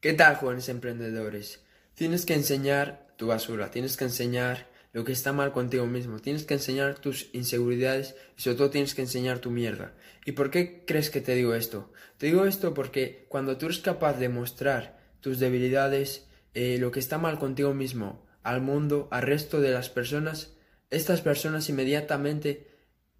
¿Qué tal, jóvenes emprendedores? Tienes que enseñar tu basura, tienes que enseñar lo que está mal contigo mismo, tienes que enseñar tus inseguridades y sobre todo tienes que enseñar tu mierda. ¿Y por qué crees que te digo esto? Te digo esto porque cuando tú eres capaz de mostrar tus debilidades, eh, lo que está mal contigo mismo, al mundo, al resto de las personas, estas personas inmediatamente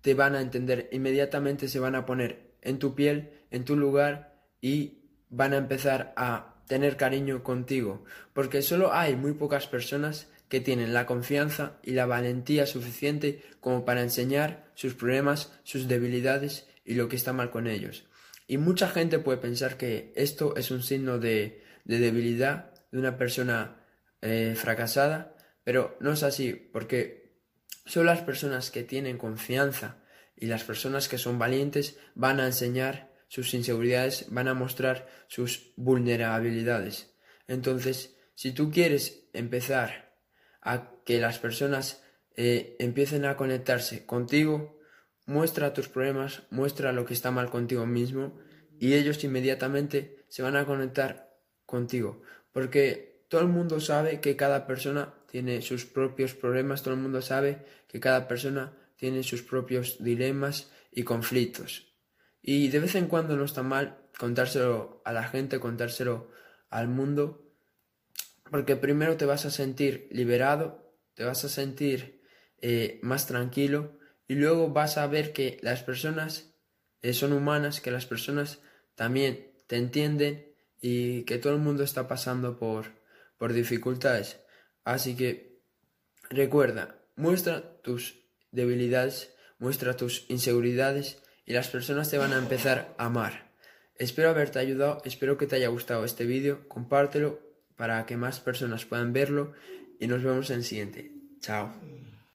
te van a entender, inmediatamente se van a poner en tu piel, en tu lugar y van a empezar a tener cariño contigo, porque solo hay muy pocas personas que tienen la confianza y la valentía suficiente como para enseñar sus problemas, sus debilidades y lo que está mal con ellos. Y mucha gente puede pensar que esto es un signo de, debilidad de una persona eh, fracasada, pero no es así, porque solo las personas que tienen confianza y las personas que son valientes van a enseñar sus inseguridades, van a mostrar sus vulnerabilidades. Entonces, si tú quieres empezar a que las personas eh, empiecen a conectarse contigo, muestra tus problemas, muestra lo que está mal contigo mismo y ellos inmediatamente se van a conectar contigo. Porque todo el mundo sabe que cada persona tiene sus propios problemas, todo el mundo sabe que cada persona tiene sus propios dilemas y conflictos. Y de vez en cuando no está mal contárselo a la gente, contárselo al mundo, porque primero te vas a sentir liberado, te vas a sentir eh, más tranquilo y luego vas a ver que las personas eh, son humanas, que las personas también te entienden y que todo el mundo está pasando por, por dificultades. Así que recuerda, muestra tus debilidades, muestra tus inseguridades y las personas te van a empezar a amar. Espero haberte ayudado, espero que te haya gustado este vídeo, compártelo para que más personas puedan verlo y nos vemos en el siguiente. Chao.